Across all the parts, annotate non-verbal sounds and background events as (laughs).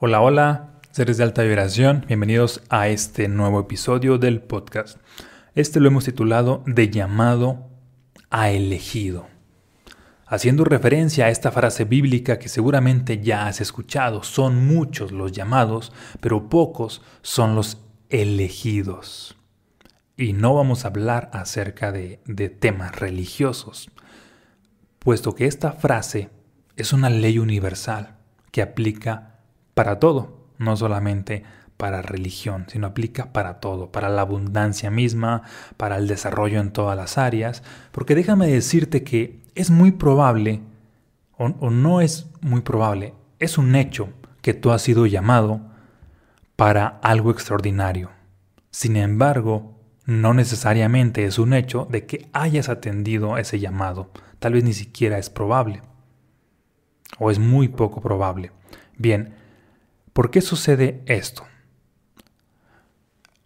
Hola, hola, seres de alta vibración, bienvenidos a este nuevo episodio del podcast. Este lo hemos titulado De llamado a elegido, haciendo referencia a esta frase bíblica que seguramente ya has escuchado. Son muchos los llamados, pero pocos son los elegidos. Y no vamos a hablar acerca de, de temas religiosos, puesto que esta frase es una ley universal que aplica para todo, no solamente para religión, sino aplica para todo, para la abundancia misma, para el desarrollo en todas las áreas, porque déjame decirte que es muy probable, o, o, no es muy probable, es un hecho que tú has sido llamado para algo extraordinario. Sin embargo, no necesariamente es un hecho de que hayas atendido ese llamado, tal vez ni siquiera es probable, o es muy poco probable. Bien, ¿Por qué sucede esto?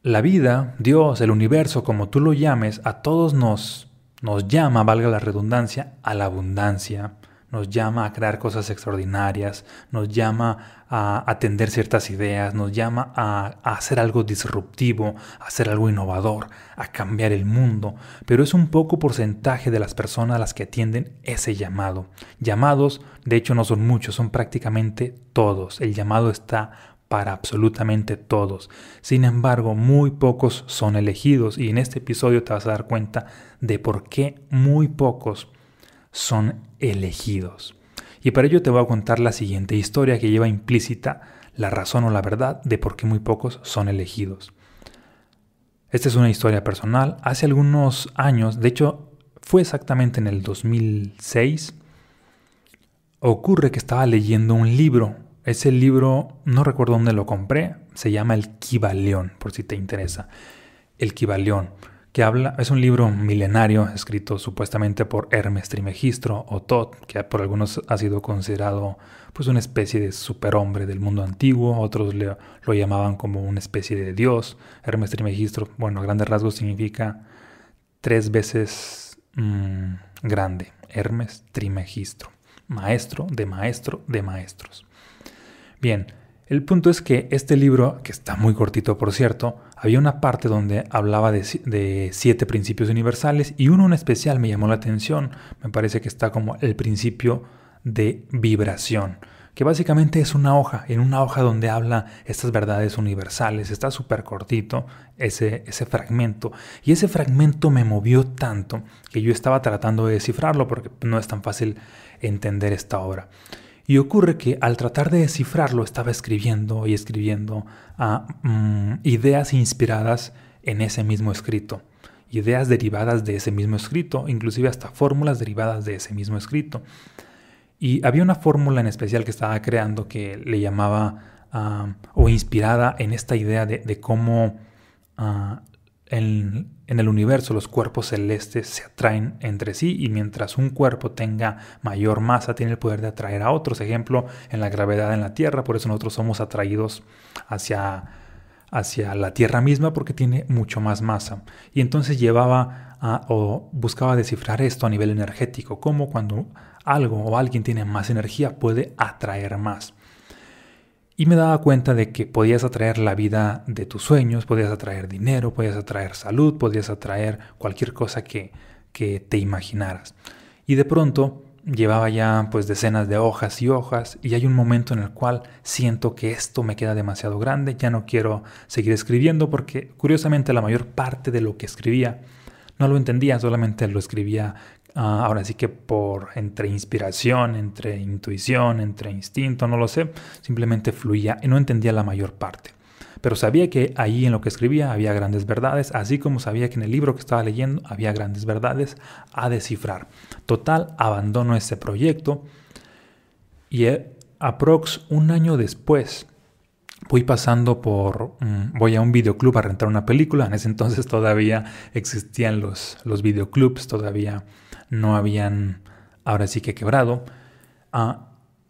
La vida, Dios, el universo, como tú lo llames, a todos nos, nos llama, valga la redundancia, a la abundancia, nos llama a crear cosas extraordinarias, nos llama a atender ciertas ideas, nos llama a, hacer algo disruptivo, a hacer algo innovador, a cambiar el mundo, pero es un poco porcentaje de las personas las que atienden ese llamado. Llamados, de hecho, no son muchos, son prácticamente todos. El llamado está para absolutamente todos. Sin embargo, muy pocos son elegidos y en este episodio te vas a dar cuenta de por qué muy pocos son elegidos. Y para ello te voy a contar la siguiente historia que lleva implícita la razón o la verdad de por qué muy pocos son elegidos. Esta es una historia personal. Hace algunos años, de hecho fue exactamente en el 2006, ocurre que estaba leyendo un libro. Ese libro, no recuerdo dónde lo compré, se llama El Kibaleón, por si te interesa. El Kibaleón que habla, es un libro milenario escrito supuestamente por Hermes Trimegistro o Tot, que por algunos ha sido considerado pues una especie de superhombre del mundo antiguo, otros le, lo llamaban como una especie de dios. Hermes Trimegistro, bueno, a grandes rasgos significa tres veces mmm, grande, Hermes Trimegistro, maestro de maestro de maestros. Bien, el punto es que este libro, que está muy cortito por cierto, había una parte donde hablaba de, siete principios universales y uno en especial me llamó la atención, me parece que está como el principio de vibración, que básicamente es una hoja, en una hoja donde habla estas verdades universales, está súper cortito ese, ese fragmento. Y ese fragmento me movió tanto que yo estaba tratando de descifrarlo porque no es tan fácil entender esta obra. Y ocurre que al tratar de descifrarlo estaba escribiendo y escribiendo mm, ideas inspiradas en ese mismo escrito, ideas derivadas de ese mismo escrito, inclusive hasta fórmulas derivadas de ese mismo escrito. Y había una fórmula en especial que estaba creando que le llamaba uh, o inspirada en esta idea de, cómo uh, en, el universo los cuerpos celestes se atraen entre sí y mientras un cuerpo tenga mayor masa tiene el poder de atraer a otros. Ejemplo, en la gravedad en la Tierra, por eso nosotros somos atraídos hacia, hacia la Tierra misma porque tiene mucho más masa. Y entonces llevaba o buscaba descifrar esto a nivel energético, como cuando algo o alguien tiene más energía puede atraer más. Y me daba cuenta de que podías atraer la vida de tus sueños, podías atraer dinero, podías atraer salud, podías atraer cualquier cosa que, que te imaginaras. Y de pronto llevaba ya pues decenas de hojas y hojas y hay un momento en el cual siento que esto me queda demasiado grande, ya no quiero seguir escribiendo porque curiosamente la mayor parte de lo que escribía no lo entendía, solamente lo escribía Uh, ahora sí que por entre inspiración, entre intuición, entre instinto, no lo sé, simplemente fluía y no entendía la mayor parte. Pero sabía que ahí en lo que escribía había grandes verdades, así como sabía que en el libro que estaba leyendo había grandes verdades a descifrar. Total, abandono ese proyecto y eh, aprox un año después voy pasando por, um, voy a un videoclub a rentar una película, en ese entonces todavía existían los, los videoclubs, todavía no habían ahora sí que quebrado. Uh,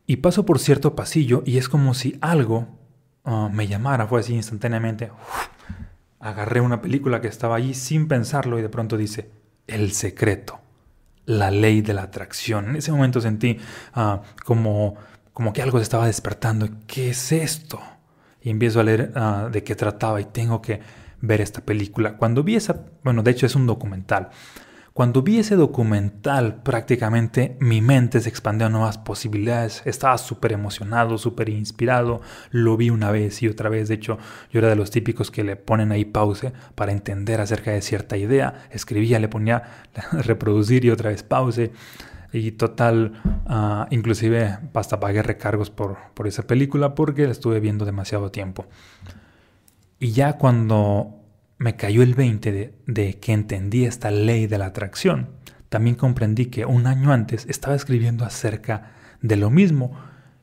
y paso por cierto pasillo y es como si algo uh, me llamara, fue así instantáneamente. Agarré una película que estaba allí sin pensarlo y de pronto dice, El secreto, la ley de la atracción. En ese momento sentí uh, como como que algo se estaba despertando. ¿Qué es esto? Y empiezo a leer ah, de qué trataba y tengo que ver esta película. Cuando vi esa, bueno, de hecho es un documental. Cuando vi ese documental, prácticamente mi mente se expandió a nuevas posibilidades. Estaba súper emocionado, súper inspirado. Lo vi una vez y otra vez. De hecho, yo era de los típicos que le ponen ahí pause para entender acerca de cierta idea. Escribía, le ponía (laughs) reproducir y otra vez pause. Y total, uh, inclusive hasta pagué recargos por, por esa película porque la estuve viendo demasiado tiempo. Y ya cuando me cayó el 20 de, que entendí esta ley de la atracción. También comprendí que un año antes estaba escribiendo acerca de lo mismo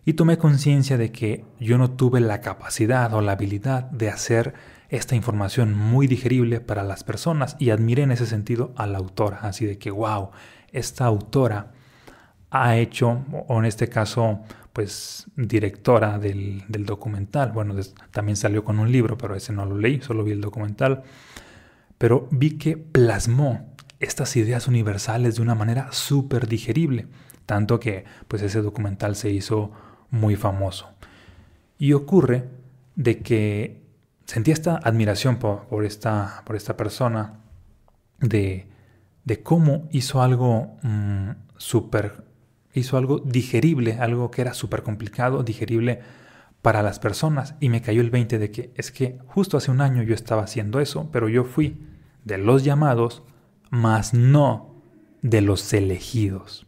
y tomé conciencia de que yo no tuve la capacidad o la habilidad de hacer esta información muy digerible para las personas y admiré en ese sentido a la autora, así de que, wow, esta autora ha hecho, o en este caso, pues directora del, documental. Bueno, también salió con un libro, pero ese no lo leí, solo vi el documental. Pero vi que plasmó estas ideas universales de una manera súper digerible, tanto que pues ese documental se hizo muy famoso. Y ocurre de que sentí esta admiración por, esta, por esta persona, de, cómo hizo algo mm, súper hizo algo digerible, algo que era súper complicado, digerible para las personas. Y me cayó el 20 de que es que justo hace un año yo estaba haciendo eso, pero yo fui de los llamados, mas no de los elegidos.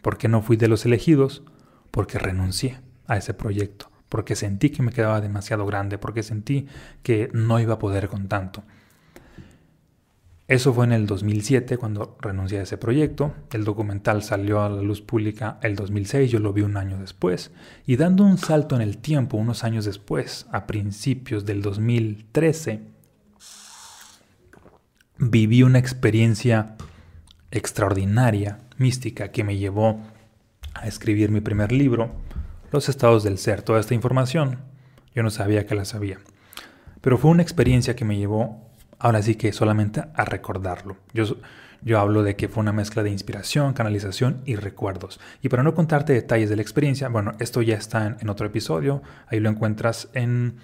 ¿Por qué no fui de los elegidos? Porque renuncié a ese proyecto, porque sentí que me quedaba demasiado grande, porque sentí que no iba a poder con tanto. Eso fue en el 2007 cuando renuncié a ese proyecto. El documental salió a la luz pública el 2006, yo lo vi un año después. Y dando un salto en el tiempo, unos años después, a principios del 2013, viví una experiencia extraordinaria, mística, que me llevó a escribir mi primer libro, Los estados del ser. Toda esta información yo no sabía que la sabía. Pero fue una experiencia que me llevó ahora sí que solamente a recordarlo. Yo, yo hablo de que fue una mezcla de inspiración, canalización y recuerdos. Y para no contarte detalles de la experiencia, bueno, esto ya está en, otro episodio, ahí lo encuentras en,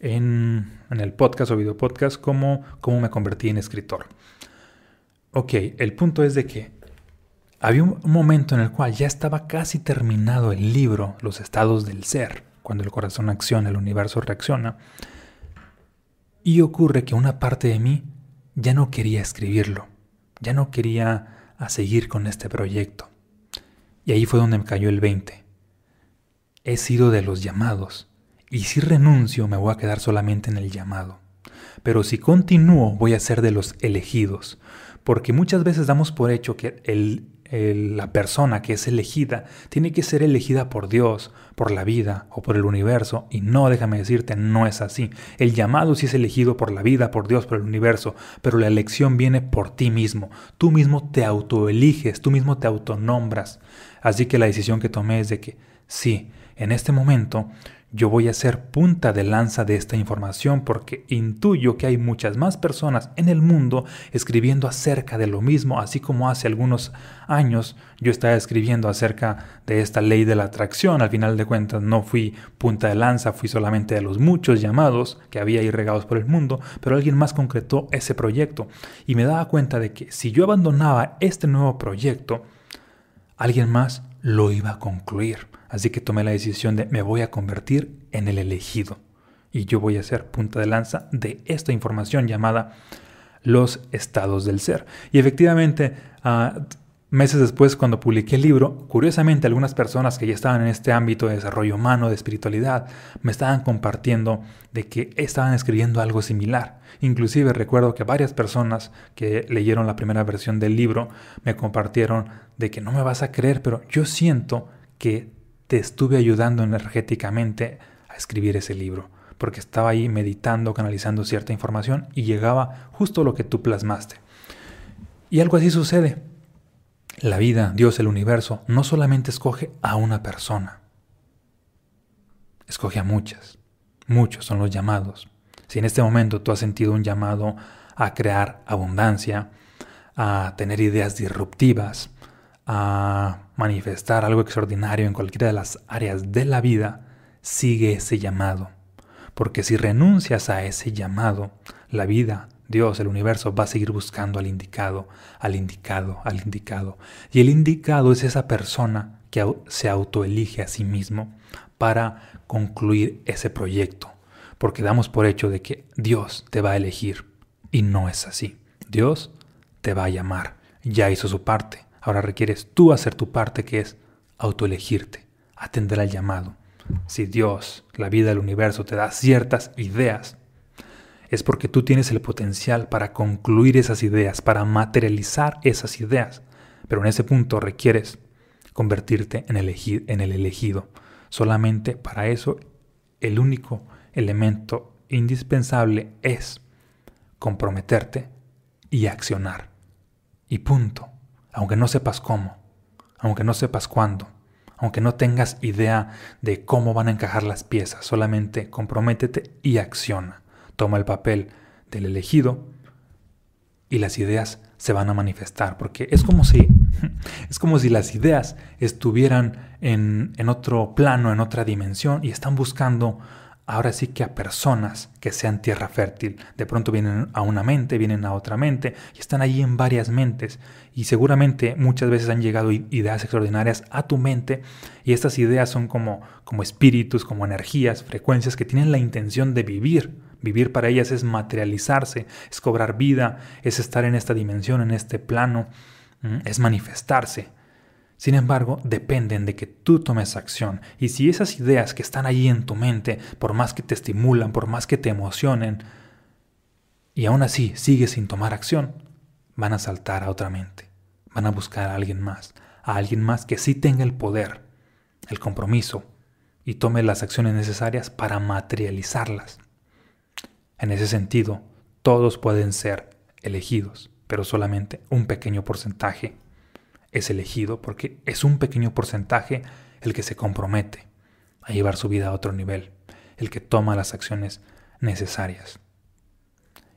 en, el podcast o video podcast como cómo me convertí en escritor. Ok, el punto es de que había un momento en el cual ya estaba casi terminado el libro, Los estados del ser, cuando el corazón acciona, el universo reacciona. Y ocurre que una parte de mí ya no quería escribirlo, ya no quería a seguir con este proyecto. Y ahí fue donde me cayó el 20. He sido de los llamados, y si renuncio me voy a quedar solamente en el llamado. Pero si continúo voy a ser de los elegidos, porque muchas veces damos por hecho que el la persona que es elegida tiene que ser elegida por Dios, por la vida o por el universo. Y no, déjame decirte, no es así. El llamado sí es elegido por la vida, por Dios, por el universo, pero la elección viene por ti mismo. Tú mismo te autoeliges, tú mismo te autonombras. Así que la decisión que tomé es de que sí, en este momento yo voy a ser punta de lanza de esta información porque intuyo que hay muchas más personas en el mundo escribiendo acerca de lo mismo, así como hace algunos años yo estaba escribiendo acerca de esta ley de la atracción. Al final de cuentas no fui punta de lanza, fui solamente de los muchos llamados que había ahí regados por el mundo, pero alguien más concretó ese proyecto y me daba cuenta de que si yo abandonaba este nuevo proyecto, alguien más lo iba a concluir. Así que tomé la decisión de me voy a convertir en el elegido. Y yo voy a ser punta de lanza de esta información llamada los estados del ser. Y efectivamente, ah, meses después, cuando publiqué el libro, curiosamente algunas personas que ya estaban en este ámbito de desarrollo humano, de espiritualidad, me estaban compartiendo de que estaban escribiendo algo similar. Inclusive recuerdo que varias personas que leyeron la primera versión del libro me compartieron de que no me vas a creer, pero yo siento que te estuve ayudando energéticamente a escribir ese libro, porque estaba ahí meditando, canalizando cierta información y llegaba justo lo que tú plasmaste. Y algo así sucede. La vida, Dios, el universo, no solamente escoge a una persona, escoge a muchas. Muchos son los llamados. Si en este momento tú has sentido un llamado a crear abundancia, a tener ideas disruptivas, a manifestar algo extraordinario en cualquiera de las áreas de la vida, sigue ese llamado. Porque si renuncias a ese llamado, la vida, Dios, el universo va a seguir buscando al indicado, al indicado, al indicado. Y el indicado es esa persona que se autoelige a sí mismo para concluir ese proyecto. Porque damos por hecho de que Dios te va a elegir. Y no es así. Dios te va a llamar. Ya hizo su parte. Ahora requieres tú hacer tu parte que es autoelegirte, atender al llamado. Si Dios, la vida, el universo te da ciertas ideas, es porque tú tienes el potencial para concluir esas ideas, para materializar esas ideas. Pero en ese punto requieres convertirte en, en el elegido. Solamente para eso el único elemento indispensable es comprometerte y accionar. Y punto. Aunque no sepas cómo, aunque no sepas cuándo, aunque no tengas idea de cómo van a encajar las piezas, solamente comprométete y acciona. Toma el papel del elegido y las ideas se van a manifestar, porque es como si, (laughs) es como si las ideas estuvieran en, en otro plano, en otra dimensión y están buscando ahora sí que a personas que sean tierra fértil. De pronto vienen a una mente, vienen a otra mente y están allí en varias mentes. Y seguramente muchas veces han llegado ideas extraordinarias a tu mente y estas ideas son como, como espíritus, como energías, frecuencias que tienen la intención de vivir. Vivir para ellas es materializarse, es cobrar vida, es estar en esta dimensión, en este plano, es manifestarse. Sin embargo, dependen de que tú tomes acción. Y si esas ideas que están ahí en tu mente, por más que te estimulan, por más que te emocionen, y aún así sigues sin tomar acción, van a saltar a otra mente. Van a buscar a alguien más, a alguien más que sí tenga el poder, el compromiso y tome las acciones necesarias para materializarlas. En ese sentido, todos pueden ser elegidos, pero solamente un pequeño porcentaje es elegido porque es un pequeño porcentaje el que se compromete a llevar su vida a otro nivel, el que toma las acciones necesarias.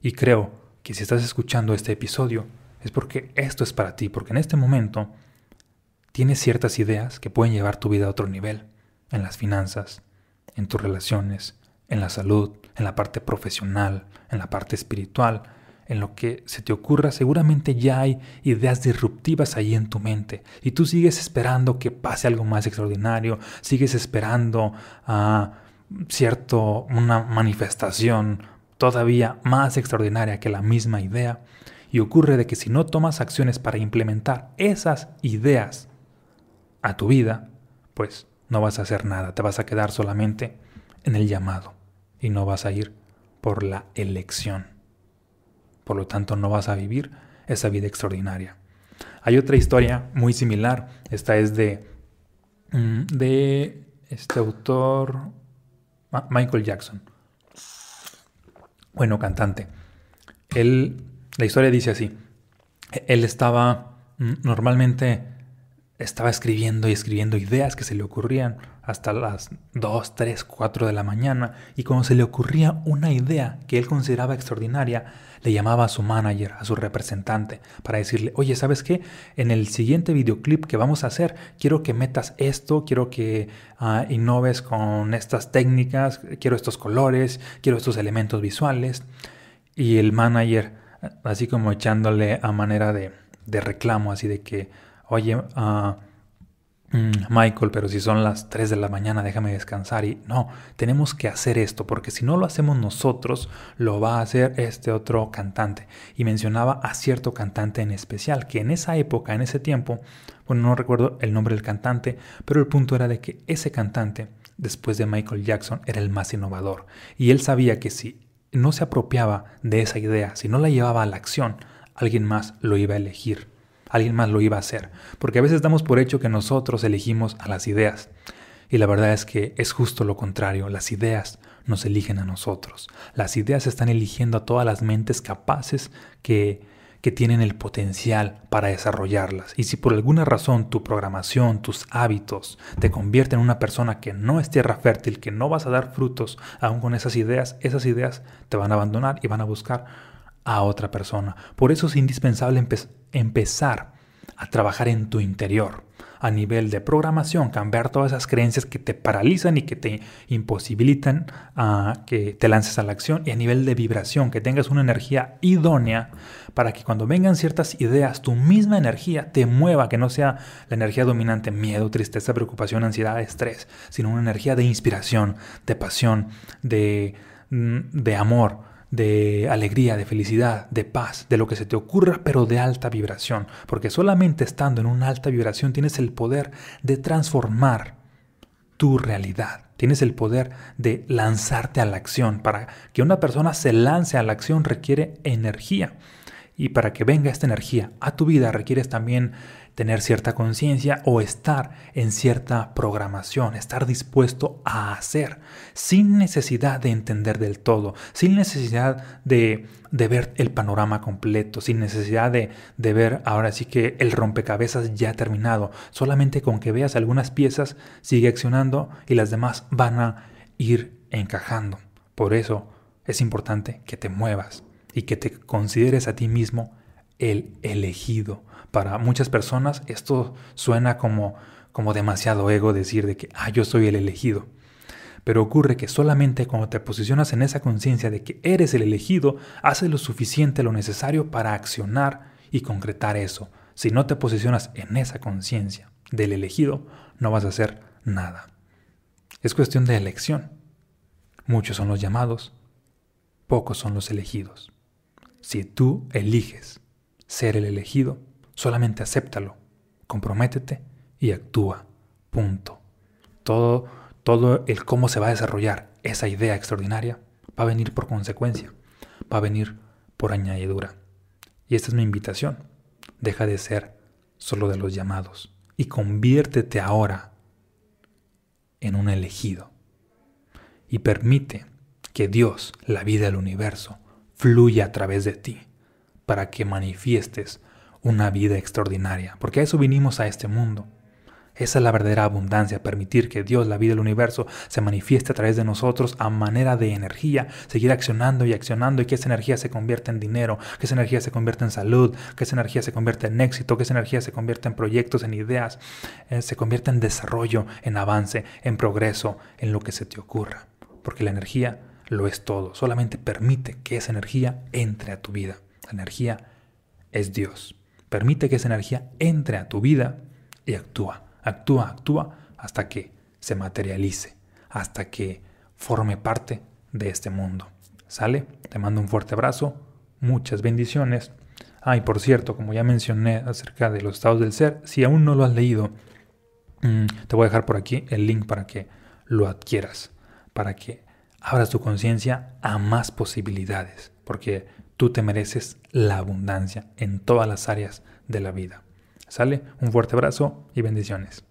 Y creo que si estás escuchando este episodio es porque esto es para ti, porque en este momento tienes ciertas ideas que pueden llevar tu vida a otro nivel, en las finanzas, en tus relaciones, en la salud, en la parte profesional, en la parte espiritual, en lo que se te ocurra, seguramente ya hay ideas disruptivas ahí en tu mente y tú sigues esperando que pase algo más extraordinario, sigues esperando a cierto una manifestación todavía más extraordinaria que la misma idea y ocurre de que si no tomas acciones para implementar esas ideas a tu vida, pues no vas a hacer nada, te vas a quedar solamente en el llamado y no vas a ir por la elección por lo tanto no vas a vivir esa vida extraordinaria. Hay otra historia muy similar, esta es de, mm, de este autor Michael Jackson, bueno, cantante. Él, la historia dice así, él estaba mm, normalmente estaba escribiendo y escribiendo ideas que se le ocurrían hasta las 2, 3, 4 de la mañana y cuando se le ocurría una idea que él consideraba extraordinaria, le llamaba a su manager, a su representante, para decirle, oye, ¿sabes qué? En el siguiente videoclip que vamos a hacer, quiero que metas esto, quiero que uh, innoves con estas técnicas, quiero estos colores, quiero estos elementos visuales. Y el manager, así como echándole a manera de, de reclamo, así de que, oye, uh, Michael, pero si son las 3 de la mañana, déjame descansar. Y no, tenemos que hacer esto, porque si no lo hacemos nosotros, lo va a hacer este otro cantante. Y mencionaba a cierto cantante en especial, que en esa época, en ese tiempo, bueno, no recuerdo el nombre del cantante, pero el punto era de que ese cantante, después de Michael Jackson, era el más innovador. Y él sabía que si no se apropiaba de esa idea, si no la llevaba a la acción, alguien más lo iba a elegir alguien más lo iba a hacer, porque a veces damos por hecho que nosotros elegimos a las ideas. Y la verdad es que es justo lo contrario, las ideas nos eligen a nosotros. Las ideas están eligiendo a todas las mentes capaces que, que tienen el potencial para desarrollarlas. Y si por alguna razón tu programación, tus hábitos te convierten en una persona que no es tierra fértil, que no vas a dar frutos aún con esas ideas, esas ideas te van a abandonar y van a buscar a otra persona. Por eso es indispensable empezar a trabajar en tu interior, a nivel de programación, cambiar todas esas creencias que te paralizan y que te imposibilitan a que te lances a la acción y a nivel de vibración, que tengas una energía idónea para que cuando vengan ciertas ideas, tu misma energía te mueva, que no sea la energía dominante, miedo, tristeza, preocupación, ansiedad, estrés, sino una energía de inspiración, de pasión, de, mm, de amor de alegría, de felicidad, de paz, de lo que se te ocurra, pero de alta vibración. Porque solamente estando en una alta vibración tienes el poder de transformar tu realidad. Tienes el poder de lanzarte a la acción. Para que una persona se lance a la acción requiere energía. Y para que venga esta energía a tu vida requieres también tener cierta conciencia o estar en cierta programación, estar dispuesto a hacer, sin necesidad de entender del todo, sin necesidad de, ver el panorama completo, sin necesidad de, de ver ahora sí que el rompecabezas ya terminado, solamente con que veas algunas piezas sigue accionando y las demás van a ir encajando. Por eso es importante que te muevas y que te consideres a ti mismo el elegido. Para muchas personas esto suena como, como demasiado ego decir de que, ah, yo soy el elegido. Pero ocurre que solamente cuando te posicionas en esa conciencia de que eres el elegido, haces lo suficiente, lo necesario para accionar y concretar eso. Si no te posicionas en esa conciencia del elegido, no vas a hacer nada. Es cuestión de elección. Muchos son los llamados, pocos son los elegidos. Si tú eliges ser el elegido, solamente acéptalo, comprométete y actúa. Punto. Todo, todo el cómo se va a desarrollar esa idea extraordinaria va a venir por consecuencia, va a venir por añadidura. Y esta es mi invitación. Deja de ser solo de los llamados y conviértete ahora en un elegido. Y permite que Dios, la vida del universo, fluya a través de ti para que manifiestes una vida extraordinaria, porque a eso vinimos a este mundo. Esa es la verdadera abundancia, permitir que Dios, la vida del universo, se manifieste a través de nosotros a manera de energía, seguir accionando y accionando y que esa energía se convierta en dinero, que esa energía se convierta en salud, que esa energía se convierta en éxito, que esa energía se convierta en proyectos, en ideas, eh, se convierta en desarrollo, en avance, en progreso, en lo que se te ocurra. Porque la energía lo es todo, solamente permite que esa energía entre a tu vida. Energía es Dios. Permite que esa energía entre a tu vida y actúa, actúa, actúa hasta que se materialice, hasta que forme parte de este mundo. ¿Sale? Te mando un fuerte abrazo, muchas bendiciones. Ah, y por cierto, como ya mencioné acerca de los estados del ser, si aún no lo has leído, mm, te voy a dejar por aquí el link para que lo adquieras, para que abras tu conciencia a más posibilidades, porque Tú te mereces la abundancia en todas las áreas de la vida. ¿Sale? Un fuerte abrazo y bendiciones.